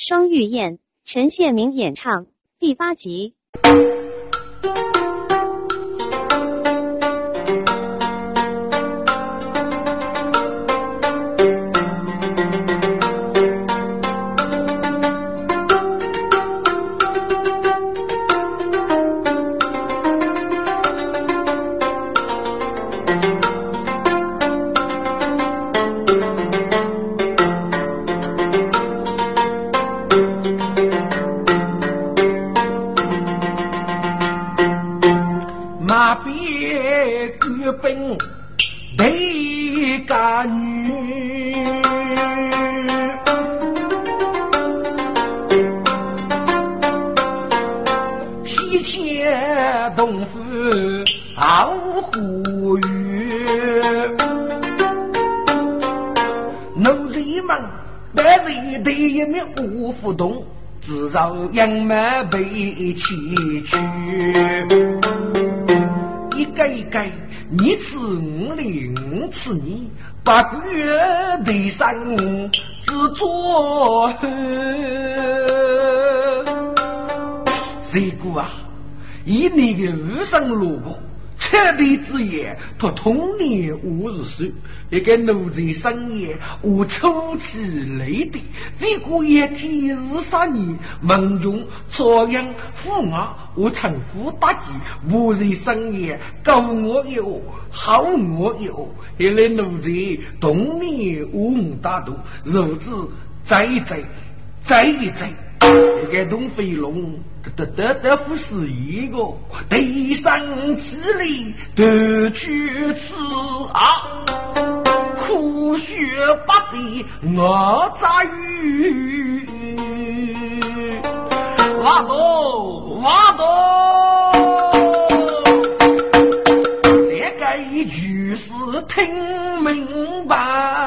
双玉燕，陈宪明演唱，第八集。崎岖，一个一个，你吃我的，我吃你，八月的生只做谁个啊？以你的无生萝卜。彻底之言，他童年五十岁，一个奴才生也，我初起累的，这个一天是啥年？梦中朝阳父爱，我称呼大吉，无人生也，高我有，好我有，一个奴才童年五大度，如此再一再，再一再，一个东飞龙。得得得，不是一个地上之力夺去此啊！苦学不得我咋语？挖多挖多，这个一句是听明白。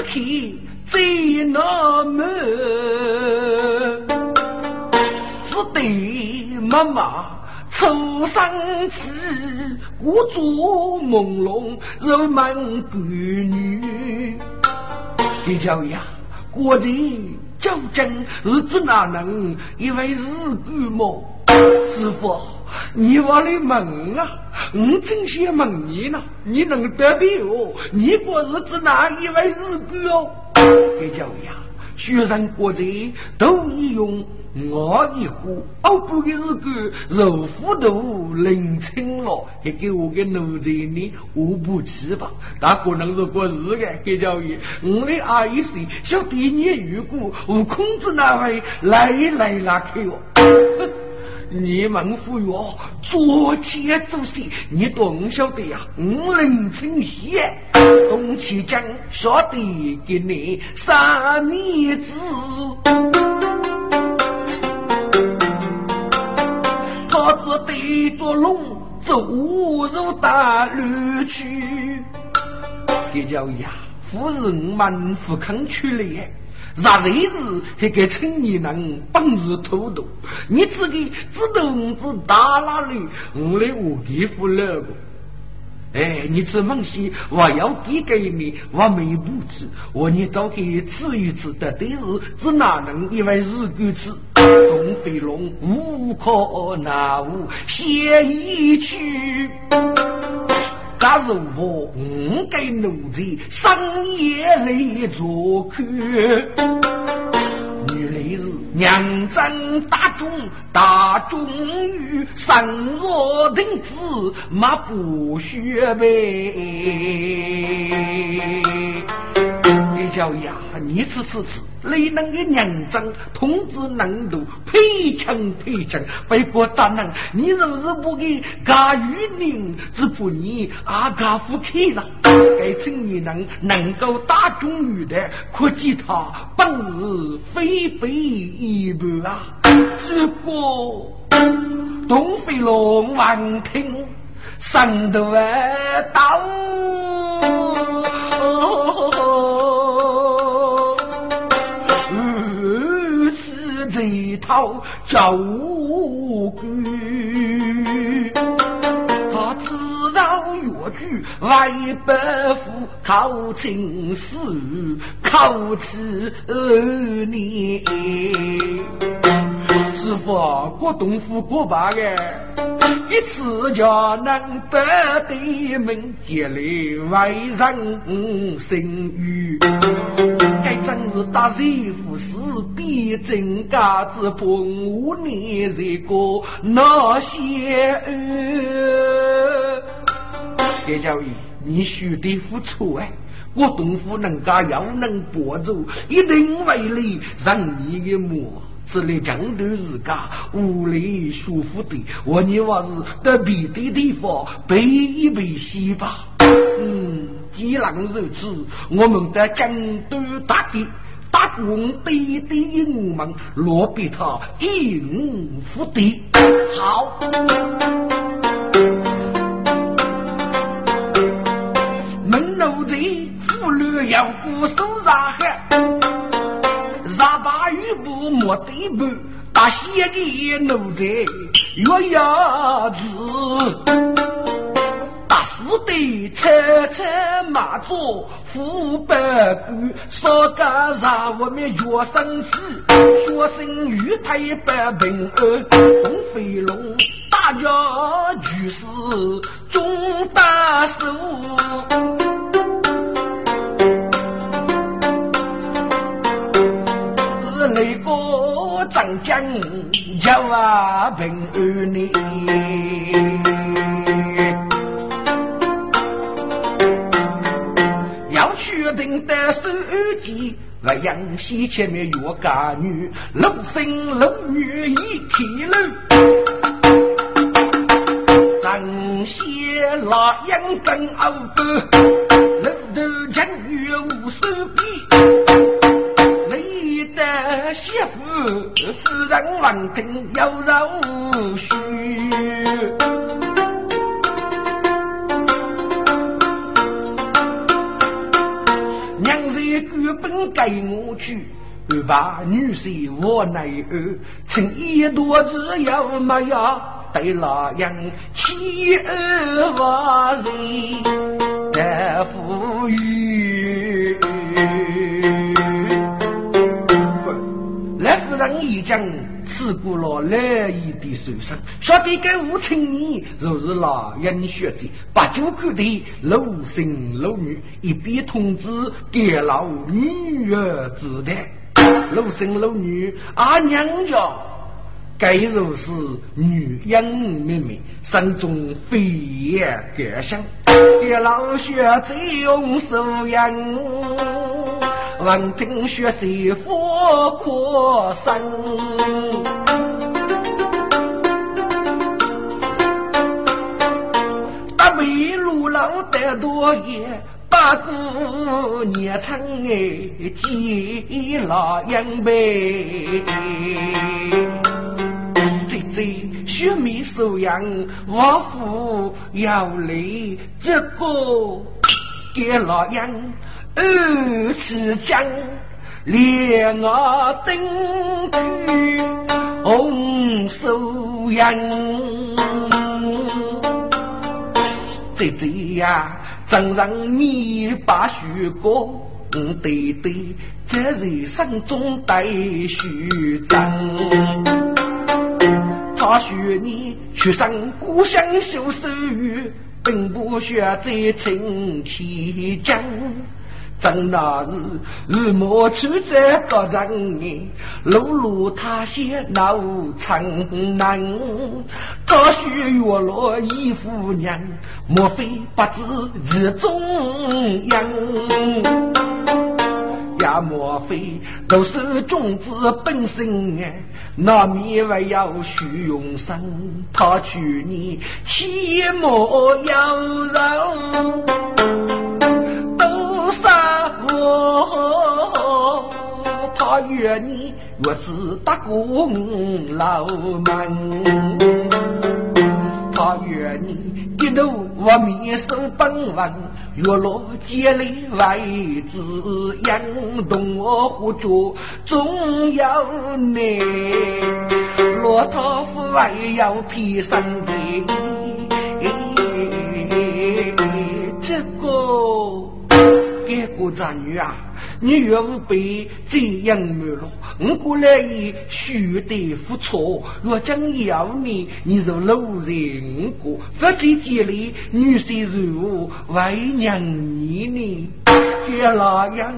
此刻最难满，只得妈妈初生时，故作朦胧，柔满闺女。李娇呀，果然究竟日子哪能因为日干么？师傅，你往里问啊！我真想问你呢，你能得的哦？你过日子哪一位日子哦？给叫呀，学生过节都一用我一壶，熬不的日子肉糊涂冷清了，还给我个奴才呢？我不吃吧？他可能是过日的，给叫爷，我的阿姨说，小弟你如果我控制那位来来拉开哦。你们服药，做前做事，你懂晓得呀？我冷清些，东起江晓得给你三面子，他子对着龙走入大路去，这叫呀，夫人们不肯去了。啥日子还给青年人本事偷渡？你自己知道我子大哪里？我来我给付了个。哎，你吃东西我要给给你，我没不吃。我你早给吃一吃的，但是只哪能因为日狗吃？东飞龙无可奈何，先一去。假如我五该奴才深夜来作客，原来是娘真大中大忠于身若定子，马不学呗。你叫呀，你吃吃吃。你能个娘长，通知能度，配枪配枪，被国大人，你若是不给家与人，只怕你阿家夫去了。该青年人能够打中女的，可见他本事非非一般啊！这个东飞龙王听，上头啊刀。好照顾，他自绕越剧为伯父考进士，考起二年。师傅，过东府过八个，一次就能得对门，接来外人声誉。该真是大师傅是比真家子碰我年这个那些儿。叶教义，你须得付出哎！我东府能家要能保住，一定为你让你的母。这里江头日家屋里舒服的，我你娃是得别的地方背一背西吧。嗯，既然如此，我们在江都大地打工背的银门，落比他应付的好。门楼子妇女要过手上海。大把玉布莫对半，大些的奴才月牙子，大四的车车马座副百官，少干啥我们学生子，学生玉台百平安，东飞龙大家举世中大寿。那个长江叫啊平安呢，定的手机，不阳西前面有个女，六生六女一起楼，张些老杨真傲的，楼头将女无手臂。媳妇，世人闻听有肉须。本该我去，把女婿我奈儿，请一多只要没有对老杨妻儿万人得富裕。人刺过了来意的手上，说的该无青年，就是老人学者，八九口的老生老女，一边通知给老女儿知道，老生老女阿娘家，该如是女英妹妹，心中飞扬感想，给老学者用手养。闻听血色佛哭声，大北路老得多也，八姑年成哎，几老杨辈，最最血眉收养，我父要来这个给老杨。二尺江，连我登去红手扬。姐姐呀，怎让你把许过？对对，这人生中带虚真。他说你去上故乡修手语，并不学在亲戚讲。正那日，日暮处在高人，路路他乡闹城南。早许月落一夫娘，莫非不知日中央？也莫非都是种子本身哎？那米还要虚荣生，他去你起莫要人人。哦，他愿你越是打工老门，他愿你低头我面手本文，月落街里为子养，动我胡着总要你，骆驼夫还要披上的。给过咱女啊，你岳父被这样没了，我过来也须得付出。若将要你，你就路人过，不在家里女婿如为娘你呢？给那样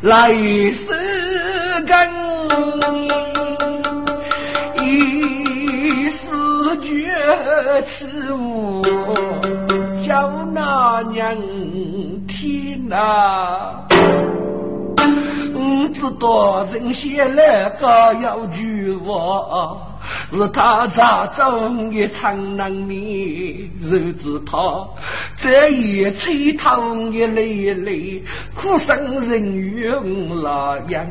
来世根，一世绝此物，叫那娘听呐。我知道人先来个要娶我，是他咋走也长难免，日子他这一吹痛也累累，苦生人怨那样，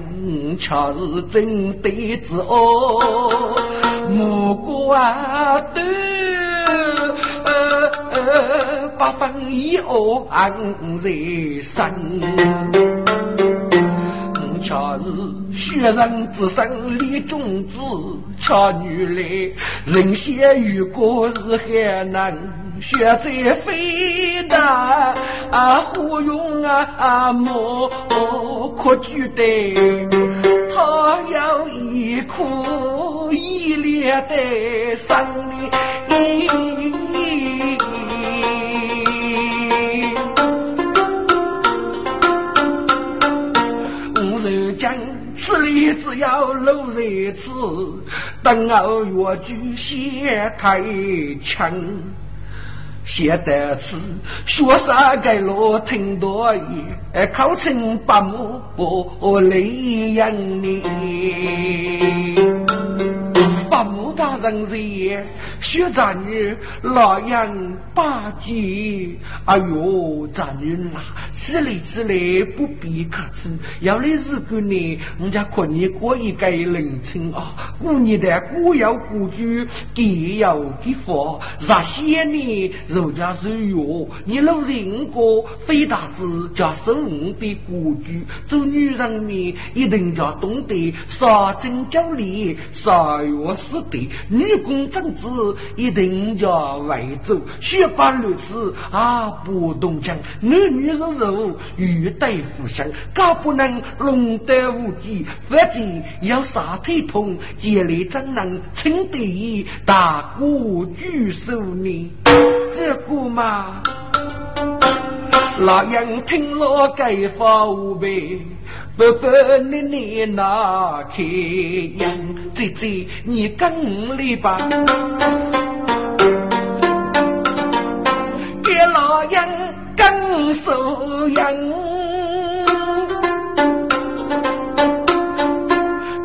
却是真对子哦，木瓜的八分一哦安在身。恰是学人之身立种子，恰女来人先遇过是海难，学在非难啊，忽用啊啊莫可觉得他有一颗依恋的心。此只要路在此，等候越剧先开枪。写得此，学啥该路听多言，考成八目不泪眼呢。八木大人也，学咱女。老杨八戒，哎呦，咱女啦，此类此类不必客气。要来日过呢，我家看你过一个人。情啊，过年的过要过节，给要给佛，那些呢，人。家是哟，你老人。过非大子叫生的过节，做女人。呢，一定要懂得杀真教理，杀药。是的，女工政治一定要为主，学法律时啊不动讲，男女是肉，欲对互相，更不能弄得无忌，否则要杀腿痛，建立怎能称得意大国举手呢？这个嘛，老杨听了该发无呗。不不，你你那开样，姐姐你跟来吧，给老人跟手样，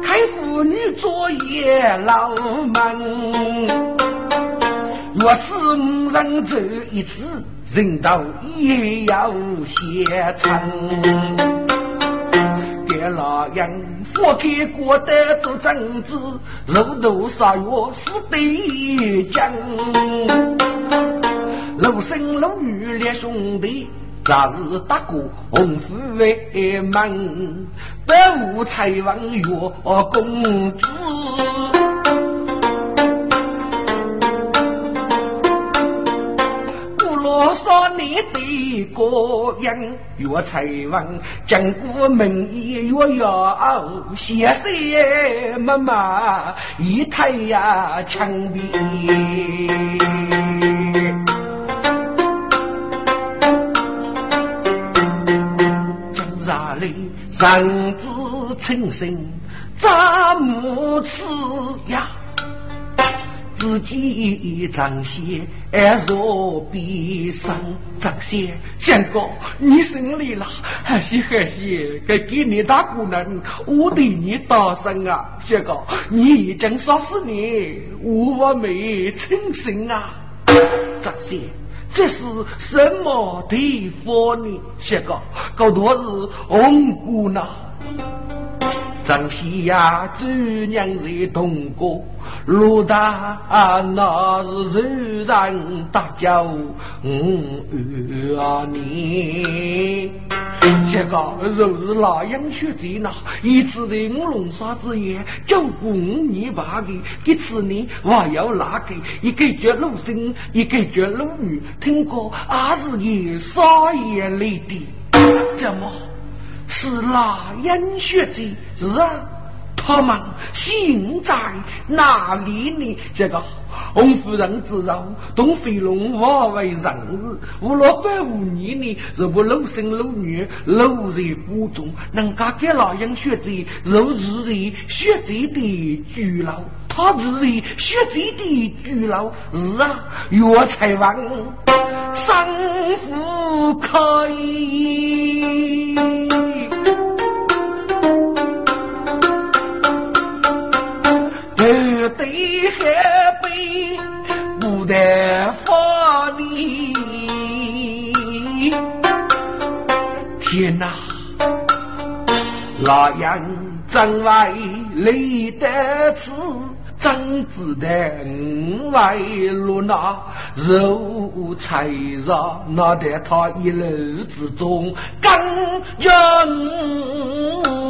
开妇女作业老忙，若是五人走一次，人道也要写成。老人佛给过的做政治，肉头杀药是对将。陆生陆女列兄弟，早日打过红夫为门，百无才王岳公子。你的个人。越才文，经过门也越要写些妈妈一太呀强的，今日里人。子成身怎么吃呀？自己张些若比上张些，相公，你胜利了，还是还是该给你大姑娘，我对你大声啊，相公，你已经杀死你，我没成心啊，张些，这是什么地方呢？相公，搞多是红姑娘。张西呀，主娘在东过，陆大那是柔然大叫五二年。这个若是那样学在那，一次在五龙沙之夜，叫过五年八个，一次呢还要哪个？一个叫陆生，一个叫陆女，听过还是也少爷来的。怎么是哪样学者？是啊，他们现在哪里呢？这个。红夫人。之后，东飞龙化为人。日，无论百五年呢，若不露生露女，露在谷中，能够给老人。学者，如日的学者的巨老，他日的学者的巨老，是啊，药材王生福开。对海北不得发力，天哪！那样真为累得死，怎知得五为落那肉菜肉，那得他一路之中更人。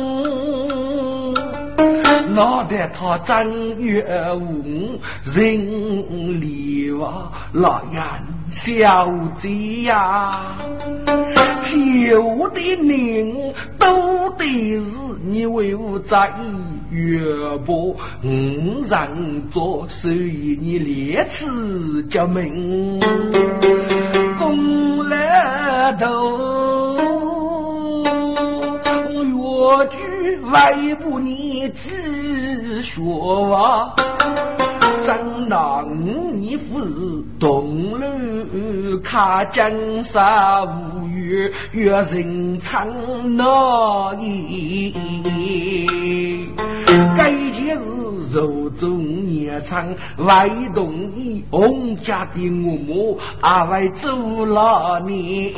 脑袋他正月五人里哇，老眼小姐呀，挑的人都得是你为我在意月波，五人做所以你列次叫名公来头。我句外不你知说话，真拿你父东楼看江山无语，月人长那一该件事肉中年长，外动你洪家的我母，阿外走了你。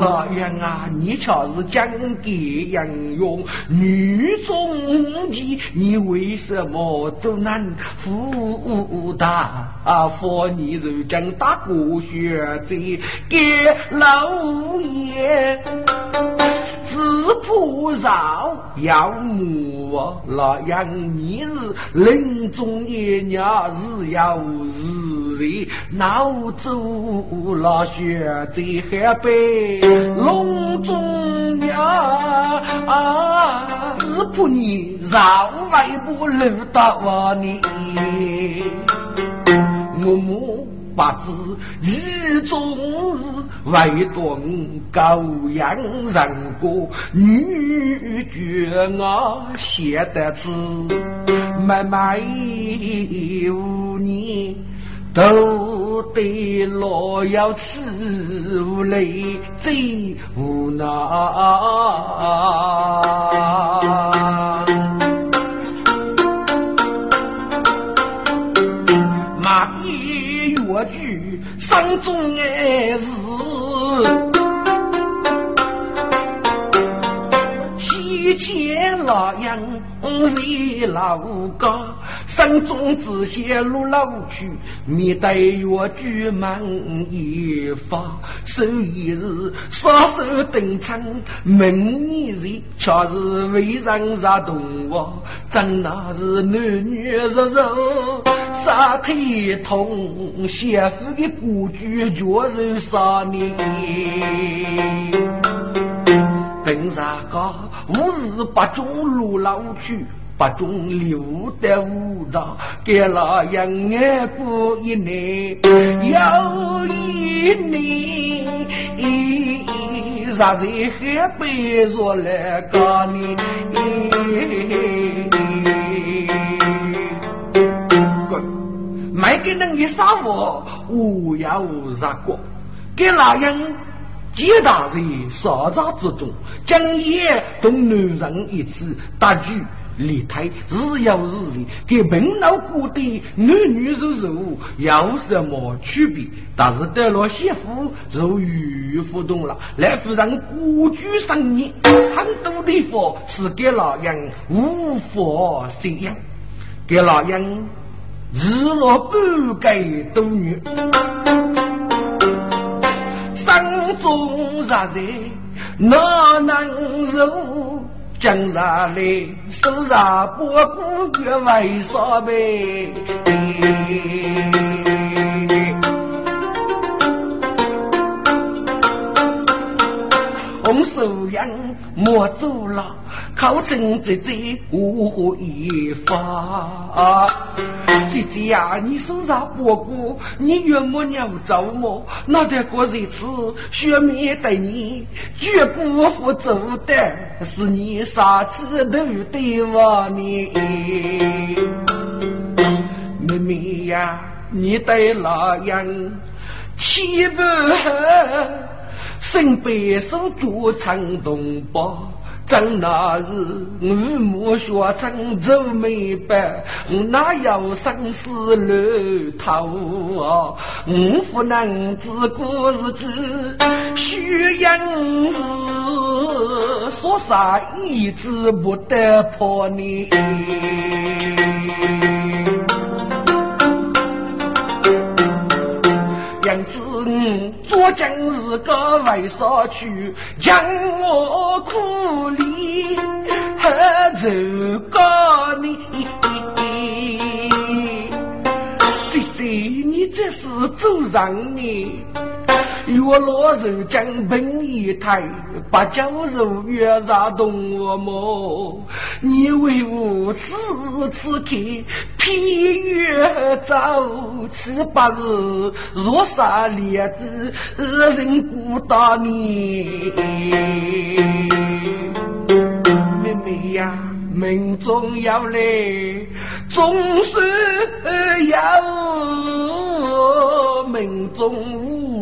老爷啊，你瞧是讲给杨勇女中的，你为什么走难负大？佛你如今大过学者给老爷。子不饶养母啊老杨，你是临终一年是要日日闹走了学在海北隆中啊，是不你饶外婆留到我你，我母。八字一中日为断高阳人过女眷啊写得字，慢慢五年都得老要吃无泪最无奈。中爱是。西街老杨是老高，山中只写路老去，面带月举门一发，手一日双手登场，门一人却是为人杀动物，真那是男女柔柔。杀腿痛，媳妇的故居就是杀你。等啥个？我是八中路老去，八中流的武长，给老杨眼过一年又一年，啥人还背着来告你？卖给人的杀我，我要杀过。给老人接大在沙场之中，将夜同男人一起打举擂台，日有日日。给平老过的男女如如，有什么区别？但是得了媳妇如鱼互动了，来夫人孤居生年，很多地方是给老人无法信仰，给老人。日落半盖多女，山中热热哪能受？江上来手上把骨绝为啥呗？用手养莫走了，靠真姐姐无何一法。姐姐呀，你手上不过，你岳母娘走么？那得过日子，学妹对你，绝不负责的，是你啥子都对我呢？妹妹呀，你对那样岂不恨？身背手足长东北，正那日五母学成皱眉白，哪有生死路头啊？五夫男子过日子，虚言是说啥一字不得破你。我今日个为啥去将我苦力何走个你？姐姐，你这是走上你？月落人间本一台，八角肉月啥动我么？你为我此此刻披月走七八日，若杀烈子人孤单你。妹妹呀，命中要来，总是要命中。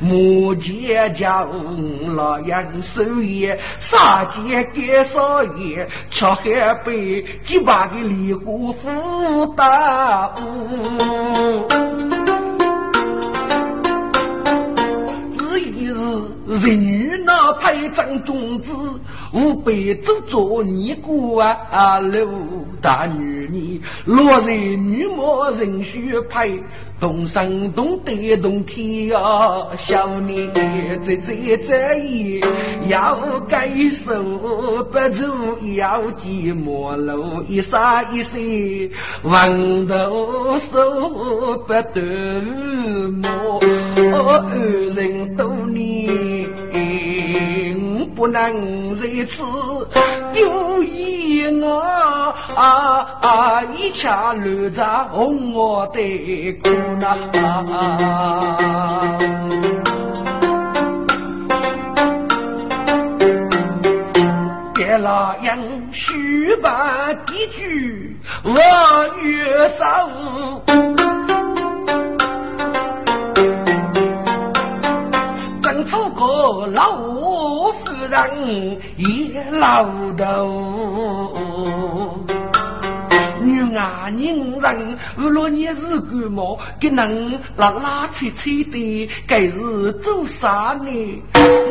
目前将老杨手也，杀劫给少爷，吃海杯几把个梨花福大屋。这一日人女那派张种子，五百走做尼姑啊，六大女尼，落在女魔人须派。东山东得东天呀，小年在在在意，要该手不住，要寂寞路一沙一水，望头手不得摸，二人都你。不能如此有一我啊啊！一家乱杂哄我的姑娘，给老杨续把几句我越走。老五夫人也老头，女伢人人无论你是干嘛，给能拉拉扯扯的，该是做啥呢？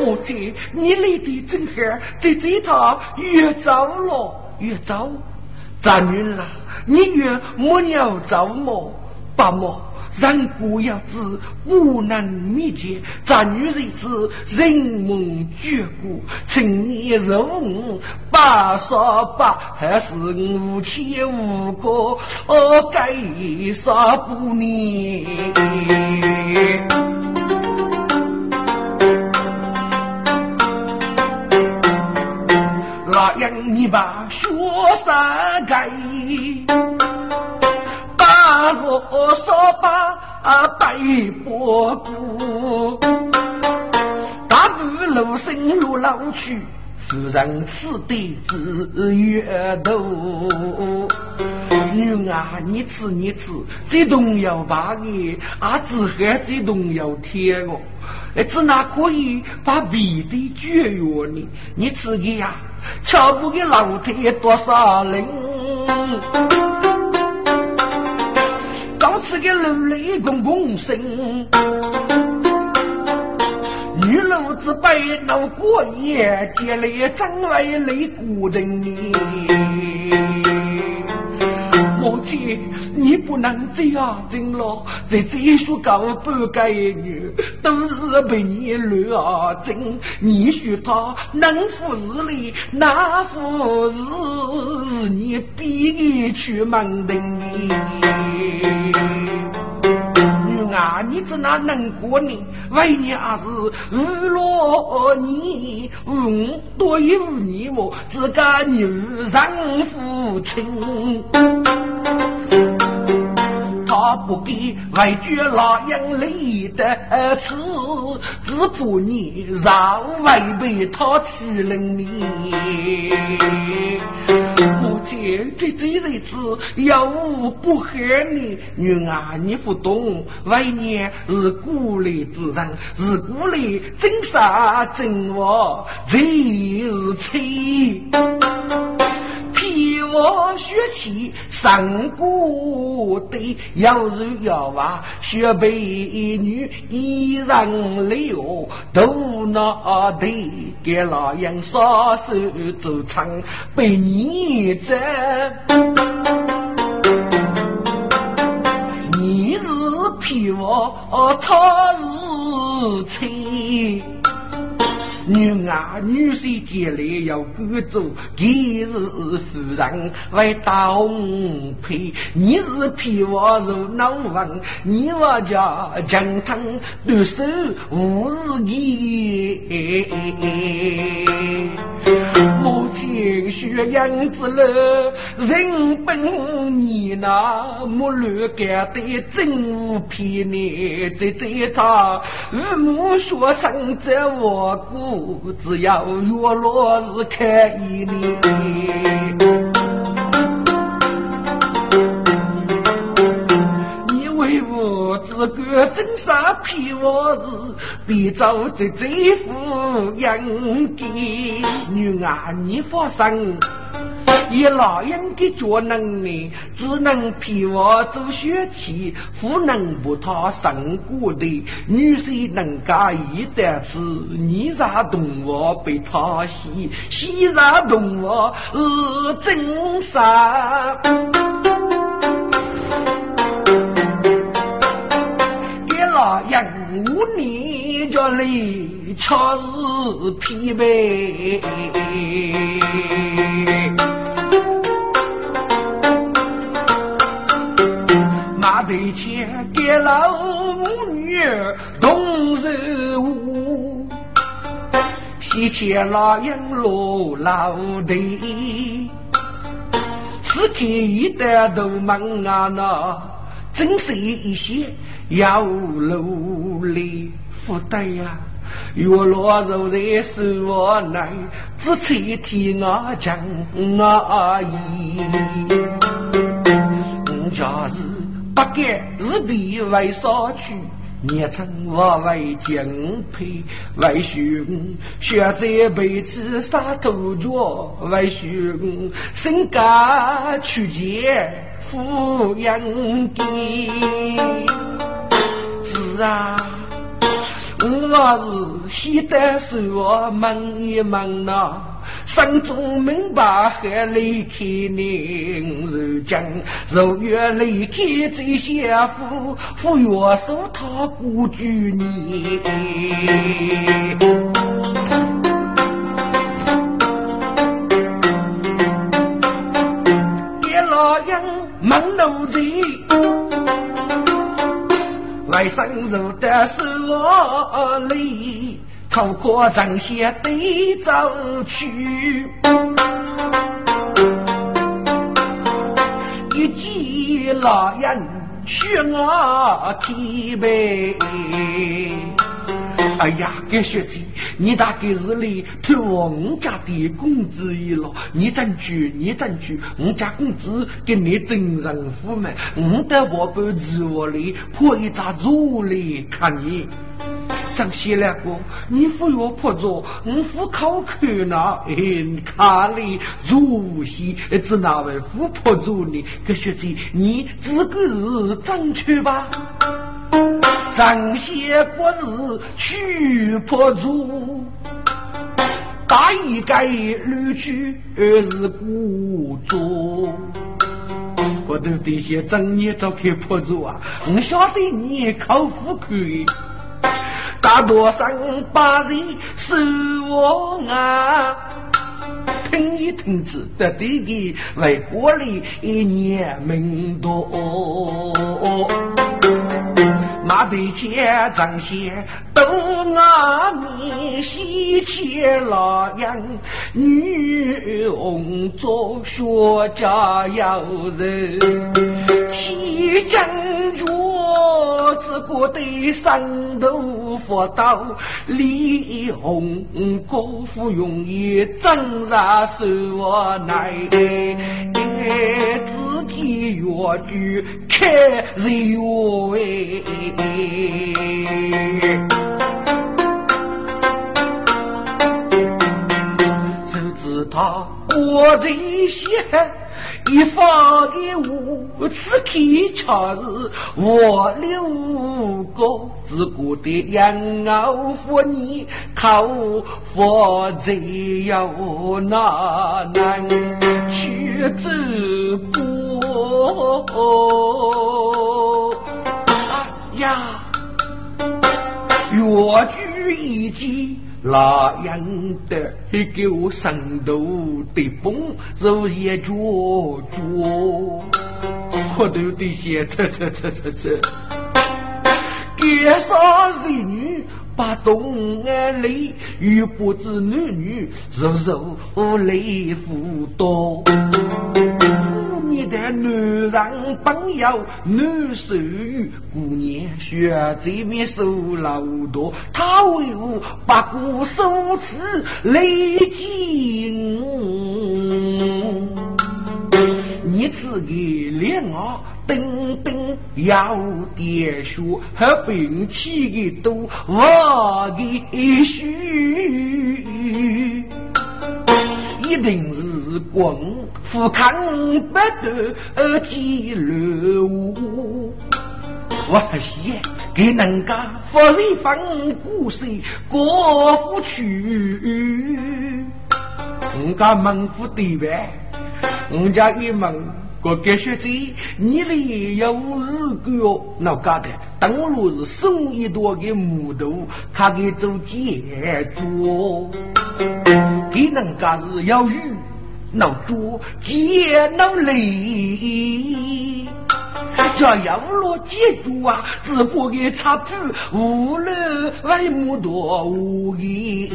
我姐，你来的正好，在这趟越早了越早，咱女儿，你越没鸟早么？爸么？人不要知，不能灭绝。咱女人子人梦绝古，趁年入五八十八，还是无牵无挂，该啥不念？那样你把学生改。我说把白波过，大步路深路老去，夫人吃的子越多。女儿，你吃你吃，这东要把的，阿子还这东要甜哦。哎，只哪可以把鼻的绝药呢？你吃的呀，瞧不给老天多少人。这个楼雷公公声，女路子白闹过夜，接来张来雷古人。母亲，你不能这样整了，在这说高不该女，都是被你乱整。你说他能服日里，那服日你逼你去忙的。啊，你怎哪能过呢？为你还是日落多年，嗯，多有你么？自家女人父亲。他不给外居老杨立的词，只怕你让违背他欺人命。姐这这日子要无不害你，女儿你不懂，为年是孤立之人，是孤立真杀真我最是气。我血气上古的，要是要娃学美女依然留，都拿得给老杨撒手走场被你这，你是皮我，他是妻。女儿女婿结来要赶走，今日夫人为倒配，你是皮我如脑王，你我家江汤对手无是你。母亲学样子了，人本你那木乱干的真无骗你，在在他父母说成这我姑。只要月落日开一年，我这个真杀皮我是必遭这贼夫养给女儿你放心。以老人的脚能力，只能替我做血气，不能不他生过的。女婿能干一的是，你啥动物被他吸，吸啥动物是真杀。五年叫里，却是疲惫。对钱给老母女动手舞，皮钱老杨落老地，此刻一代都忙啊那，真是一些要努力不得呀，月落如在手我内，只吹天我讲我意，假日。不敢日地为少去，年成我为敬佩，为兄学这辈子杀头脚，为兄身家去见抚养的。是啊，我是西单手我忙一忙呐。山中门把还离开宁如江，如月离开这些夫，夫约守他故居你。爹老杨忙奴才，外甥入的是我里。透过正些对走去，一见老人血我提哎呀，该学姐，你大概是来偷我们家的工资一了？你争取，你争取，我家工资给你真人付嘛？我的我不自我来破一张桌来看你。张谢两哥，你不要破着，我不考看呐。哎，看你如戏，只那位富破住呢？个学姐，你自个是正确吧？张谢国是去破住，大一该绿去是故作。我都得先正业早开破住啊！我晓得你考富可以。大多上把人是我啊，听一听子得对的，为国里一年命多。马队前张先都拿你西切老杨，女红做学家要人，西江脚只顾得上头佛道，李红国服容易挣扎手难，自己越剧开肉哎。他我这些一方的物，此刻恰是我六个自古的养老妇你靠佛只有那难去走过哦呀，越剧一集。那样的一个神头的崩，肉也脚脚，我都得先扯扯扯扯扯。介绍人女把东安里与不知男女，肉肉泪负多。你的男人朋友，男手语姑娘学这面手老多，他为我把故手持泪尽。你自己脸啊，等等要点血和兵器的都我的须，一定是滚。富康不得而积乐无，我写给人家发一份故事过不去。人家门户对外，我家一门个给学者，你里有日个那家的，登录是送一朵给木头，他给做建筑，给人家是要鱼。闹捉接闹累，这样落记住啊，只不给插子无论为么多无义。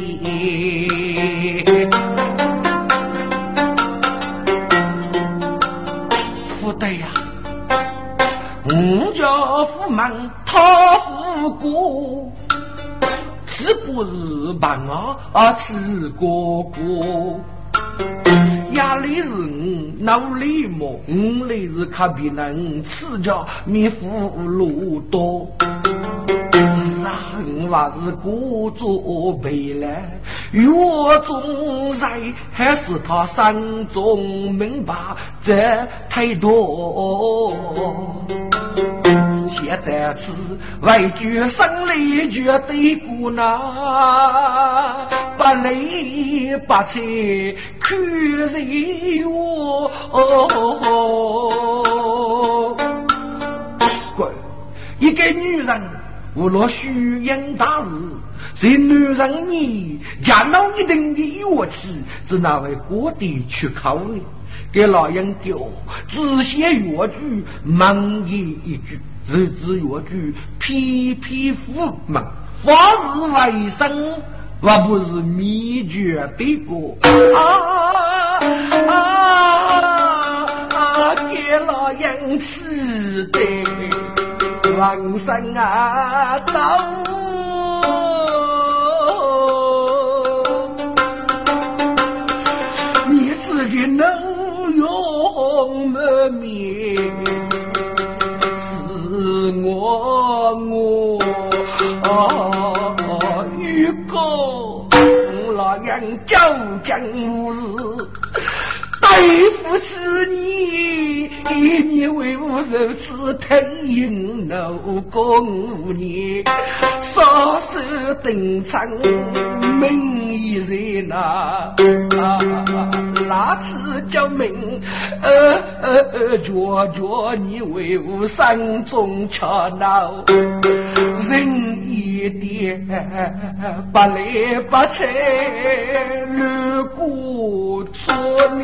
不对呀，我家父忙他富过，只不是办啊啊吃哥哥。压力是我脑里么？我来是看别人吃着米糊路多。是啊，我还是故作悲来，越中人还是他心中明白这太多。写得词为句生离绝对孤难，不离不睬看人我。乖，一个女人无论虚应大事，在男人你家闹一定的乐器，只那位过地去考虑。给老人教，只写越句，忙言一句。日子越句，皮皮肤嘛，法日为生，我不是秘诀的歌啊啊啊！给老人吃的，人生啊走。究竟无事，对付是你，你为我如此疼应老公你，少手登场，名义在哪？那次叫命，呃呃呃，脚脚你为我山中吵闹，人一点不来不睬，如果做你，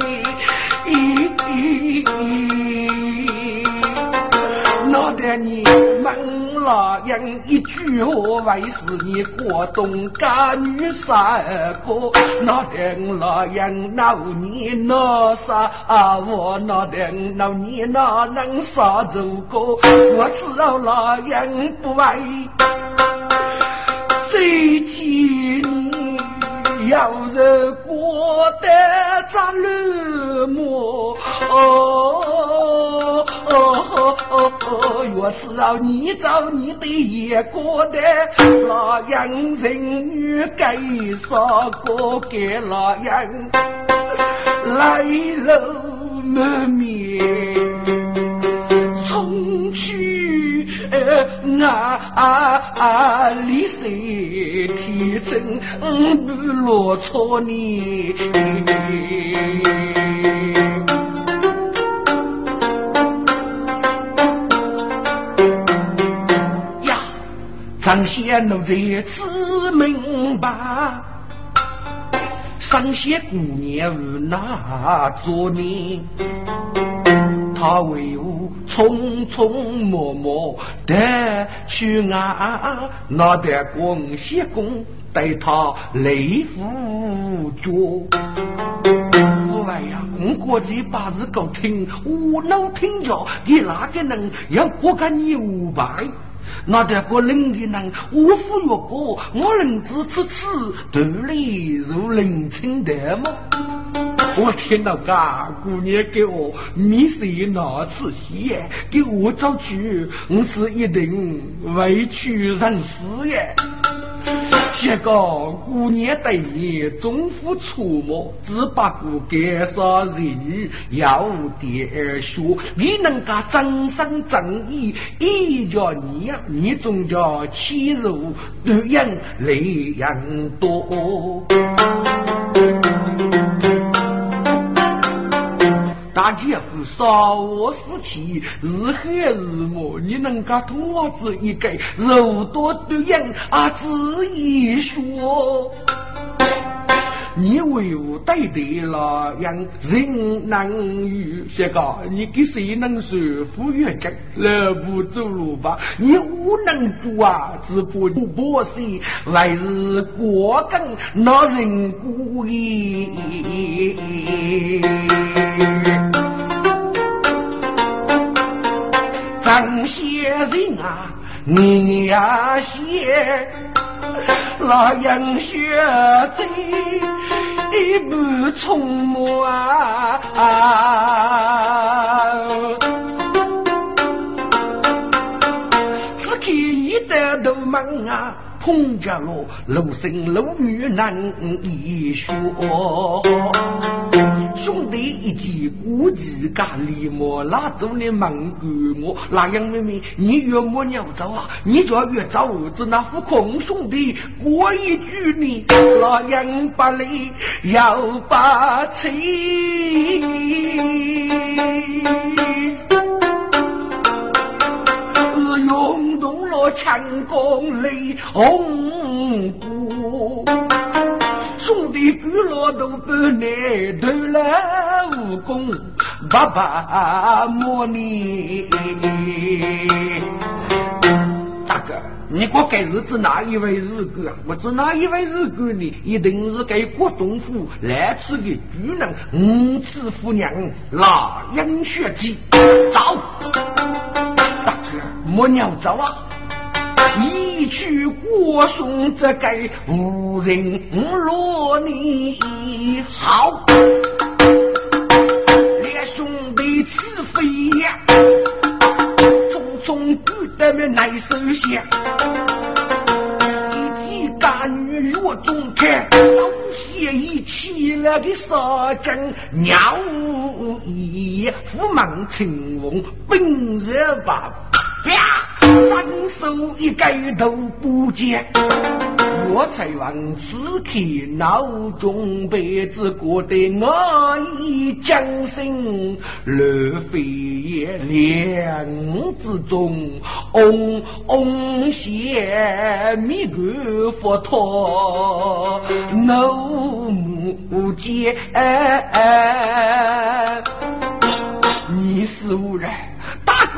脑袋你懵老人一句话，为是你过冬家女三个。那等老人闹你那啥，我那等闹你那能啥走过？我知道老人不爱，谁听？要是过得咱冷漠，哦哦哦哦，越是要你找你的也过得，那样人女该啥个给那样来了满面，去。啊！李色天真不落错你呀！张仙奴这次明白，上仙姑娘无哪做呢？他为我匆匆忙忙的去啊，那得广西公对他雷夫脚。哎呀，我过去把事搞听，我能听着，你哪个人要过个牛排？那得个冷的人，我服药过，我能支持吃，肚里如冷清的吗？我听到噶姑娘给我米色那次血，给我找去，我是一定委屈人死耶。结果姑娘对你总付出没？只不过干啥人要点学，你能够正身正义，依着你呀，你总叫欺辱对人累人多。大姐夫少我事情，日黑日暮，你能够同我子一个肉多对人啊，子一说。你为我对的了，让人难遇。这个你给谁能说服越讲？来不走路吧？你无能做啊，只怕你不是来日过更那人故意。张先生啊，你呀先那样学子。一步匆忙啊，只看一得头门啊，碰着了楼生楼女难一说。兄弟一见，估计家里莫拉走你忙干我。那样妹妹，你越莫鸟走啊？你就要越走，只那副空兄弟过一句你？那样把里要把气，强光泪红布。兄弟哥老都不耐，投了武功，爸爸莫你。大哥，你我该日子哪一位日哥啊？我知哪一位日哥呢？一定是给国东府来此的巨人，五次夫娘拉阴血迹。走，大哥，莫鸟走啊！一去过兄，这该无人落你好，连兄弟起飞呀，匆匆赶得那难手下，一起干女若中看，早些一起了个杀将，鸟一虎门青龙，本热把啪。三手一盖都不见，我才往此刻脑中被子过得我已将心乱飞也两之中，嗡嗡谢弥陀佛陀，怒目见，你是无人。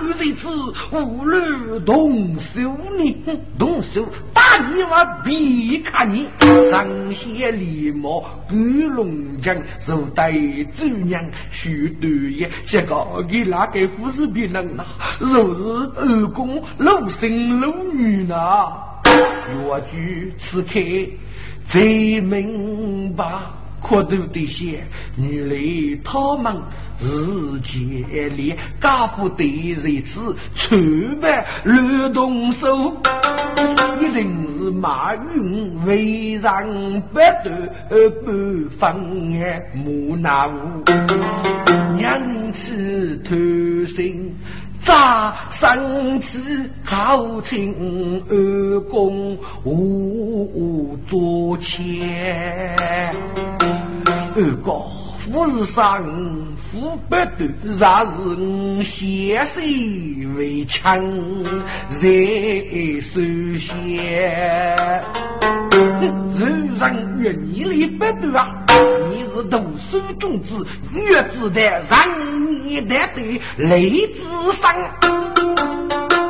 日子无论动手呢，动手打你我必看你。张先立马赶龙江，手带周娘许多爷，这个给哪个护士别人呐？若是二公老生老女呐，越剧此刻最明白。可都得些，女来他们日渐烈，家父的日子全办乱动手，一定是马云为让不断不放眼木那屋，娘子偷心。扎生子好亲二公无做钱，二哥富士山富不断，若是我先生为强在首先，人人愿你里不断啊！是读书种子，越子的让。一代的雷子上，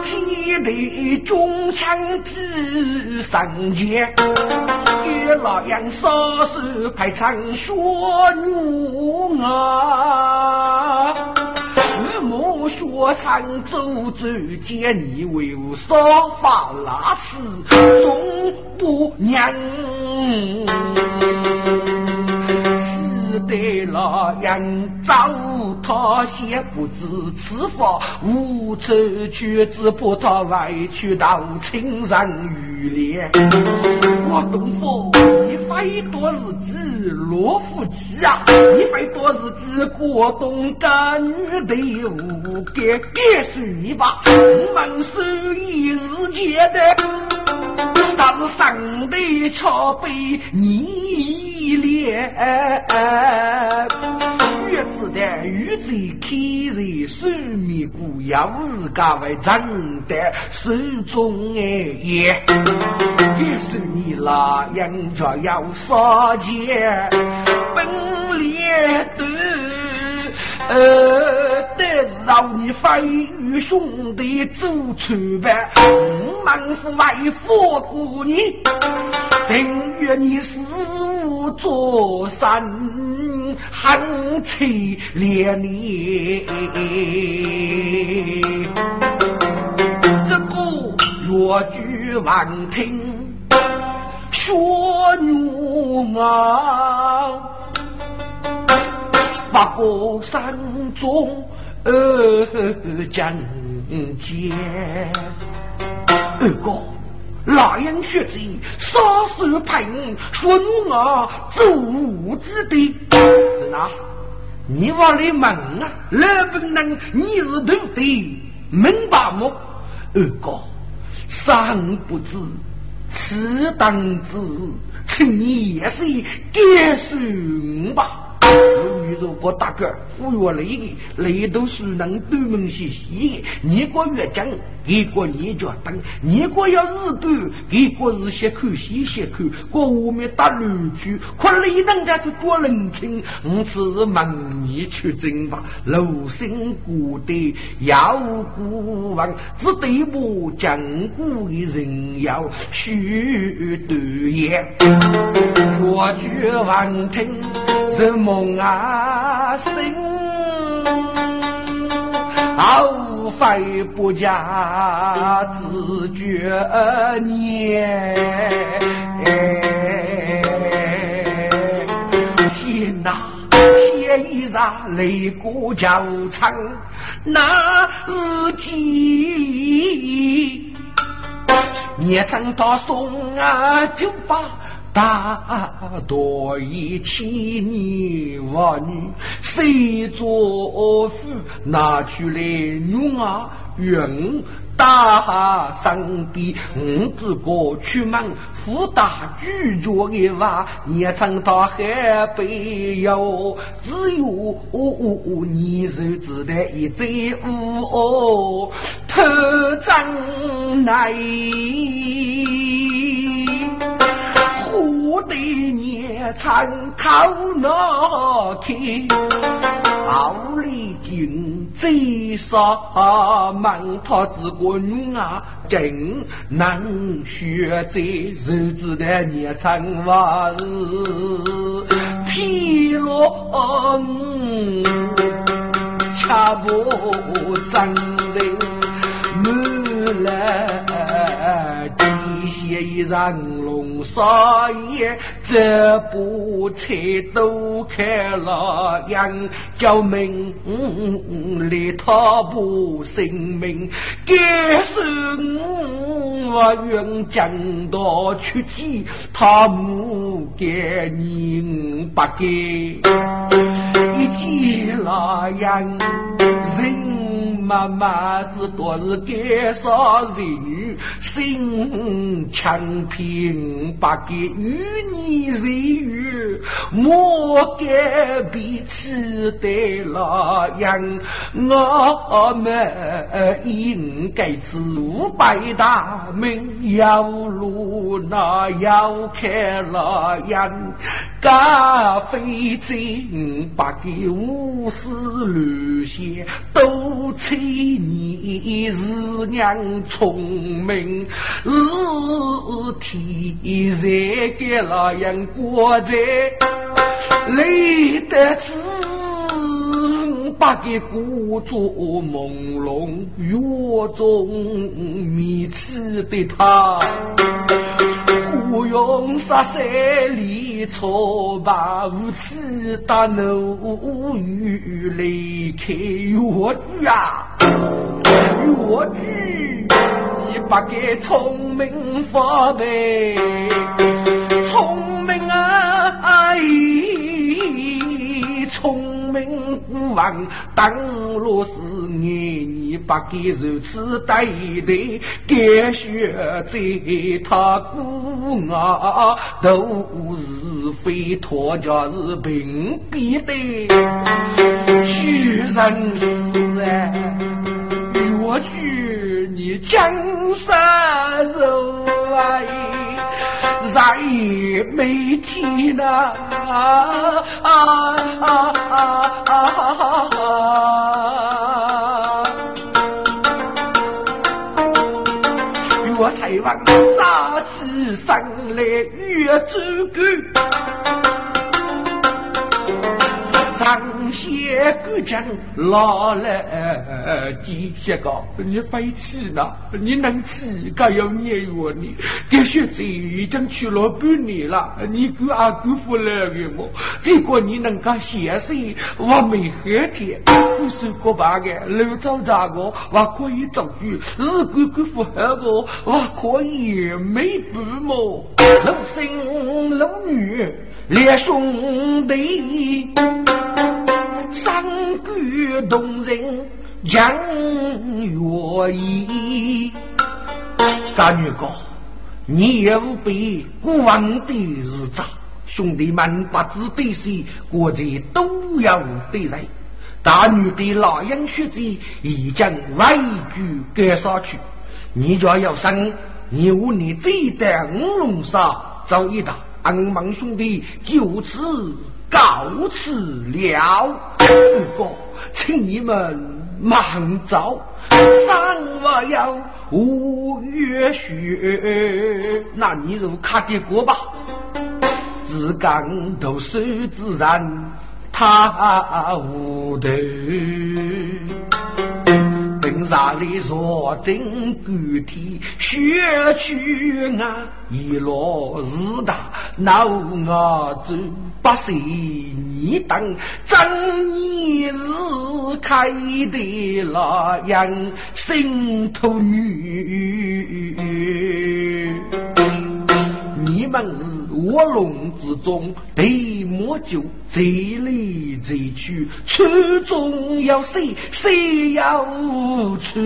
天地中枪指上前，一老杨双手排场学牛啊，日暮学唱走走见你为我烧发拉丝，总不娘。对了，人找他先不知此法，无处去，只怕他外去到青山雨莲。我东府，你费多日子落夫妻啊？你费多日子过冬干女的无该该你吧？我们是一日间的，但是上帝桥被你。一脸月子的玉嘴开在手面鼓，要日家为真的手中哎耶，也是你那人家要杀钱，本脸的呃，得让你飞与兄弟走出吧，满腹外佛图你，等于你死。做山寒气连连，这个越剧望听学牛啊，八个山中二讲解，二哥。老鹰血迹，杀手派我说我啊，走无之地。是哪？你往里问啊？老本人，你是徒弟，明白么？二哥，三不知，此当知，请你也是接受吧。如如果大哥忽悠累的，累都是能对门些些。你个越讲，一个你就等；你个要日干，一个是先看先先看。过后面打乱去，可累人家就多冷清。我只是问你去征伐，鲁迅古的要古王，只对我讲古的人要许多言。我绝望听是梦啊醒，后悔不加自觉念。天哪，天一杀擂鼓叫唱那日记，念唱到送啊酒吧。大多一妻女娃女，谁做夫？拿出来用啊？用大上边，五子过出门，福大拒绝的话，也唱到海北哟，只有你手指的一嘴乌头长来。参考那去，好里尽最杀满他之棍啊，更能学在日子的年长娃子，披落恰不真的满来地下一人少爷。这步车都开了样，叫命里他不性命，该是我愿将到出去，他母给你不给，一见那样人。妈妈子多是干啥人？心强平不给与你人缘，莫给彼此的那样。我们应该是五百大名，要路那要开那样。咖啡精不给无事乱些，都催你是娘聪明，日天在给那样过在，累得子不给故作朦胧，月中迷痴的他。不用杀三里草把无耻大怒雨离开越剧啊，越剧你不该聪明发白，聪明啊！聪明不忘当若是你。你不该如此对待，该学在他姑啊，都是非托家是平必的，居然是哎，我去你江山肉啊，再也没听了啊啊啊啊啊！我才往杀起上来，越走高。些古将老了几些个，你飞起呢？你能起？该要年月你，这学子已经去了半年了，你给阿姑父来给我，如果你能够写诗，我没喝天，不是过半个老早咋个，我可以造句，如果姑父喝我，我可以没不么，老生老女。列兄弟，山歌动人杨月意。大女哥，你也无比过往的日子，兄弟们不知对谁，国际都要对人。大女的老鹰血迹已将外举赶上去，你家要生，你我你这带五龙沙走一道。俺们兄弟就此告辞了，不过请你们忙走，上我要五月雪，那你就卡点过吧。自刚都是自然，他无头。啥里若真具体，血去啊，一落日大，闹啊走八岁你等，正年日开的那样心头女，你们是卧龙之中。对莫就这里这去，出中要谁谁要出，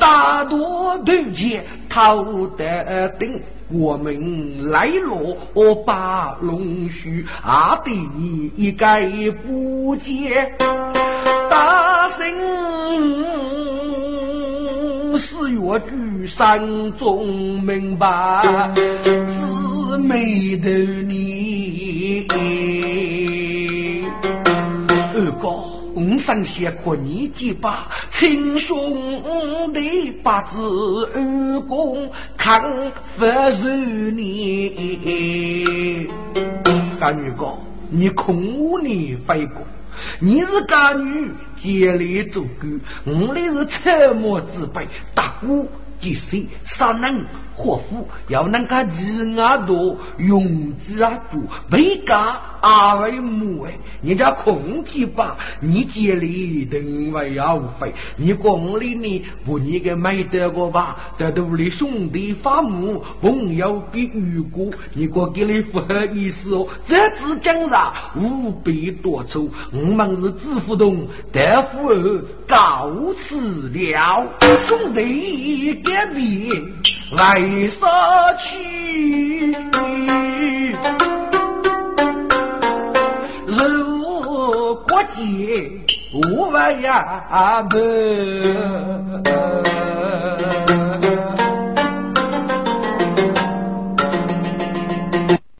大多都见头得定，我们来落把龙须，阿弟你一概不见，大声是越剧山中明白。没得你，二哥，我生先可你几把，亲兄弟八字二公看不如你。干女哥，你空无你飞过，你是干女竭力做官，我们是沉默之辈，大姑。即使杀人祸福，要能够以阿多用之啊多，为家阿为母哎，你家空气吧，你家里等为要费，你光里呢不你给没得过吧？得到里兄弟发母，朋友给遇过，你过给你不好意思哦，这次讲啥无比多愁，我们是致富东，得富儿告辞了，兄弟。别别来为啥去，如国界无外呀门。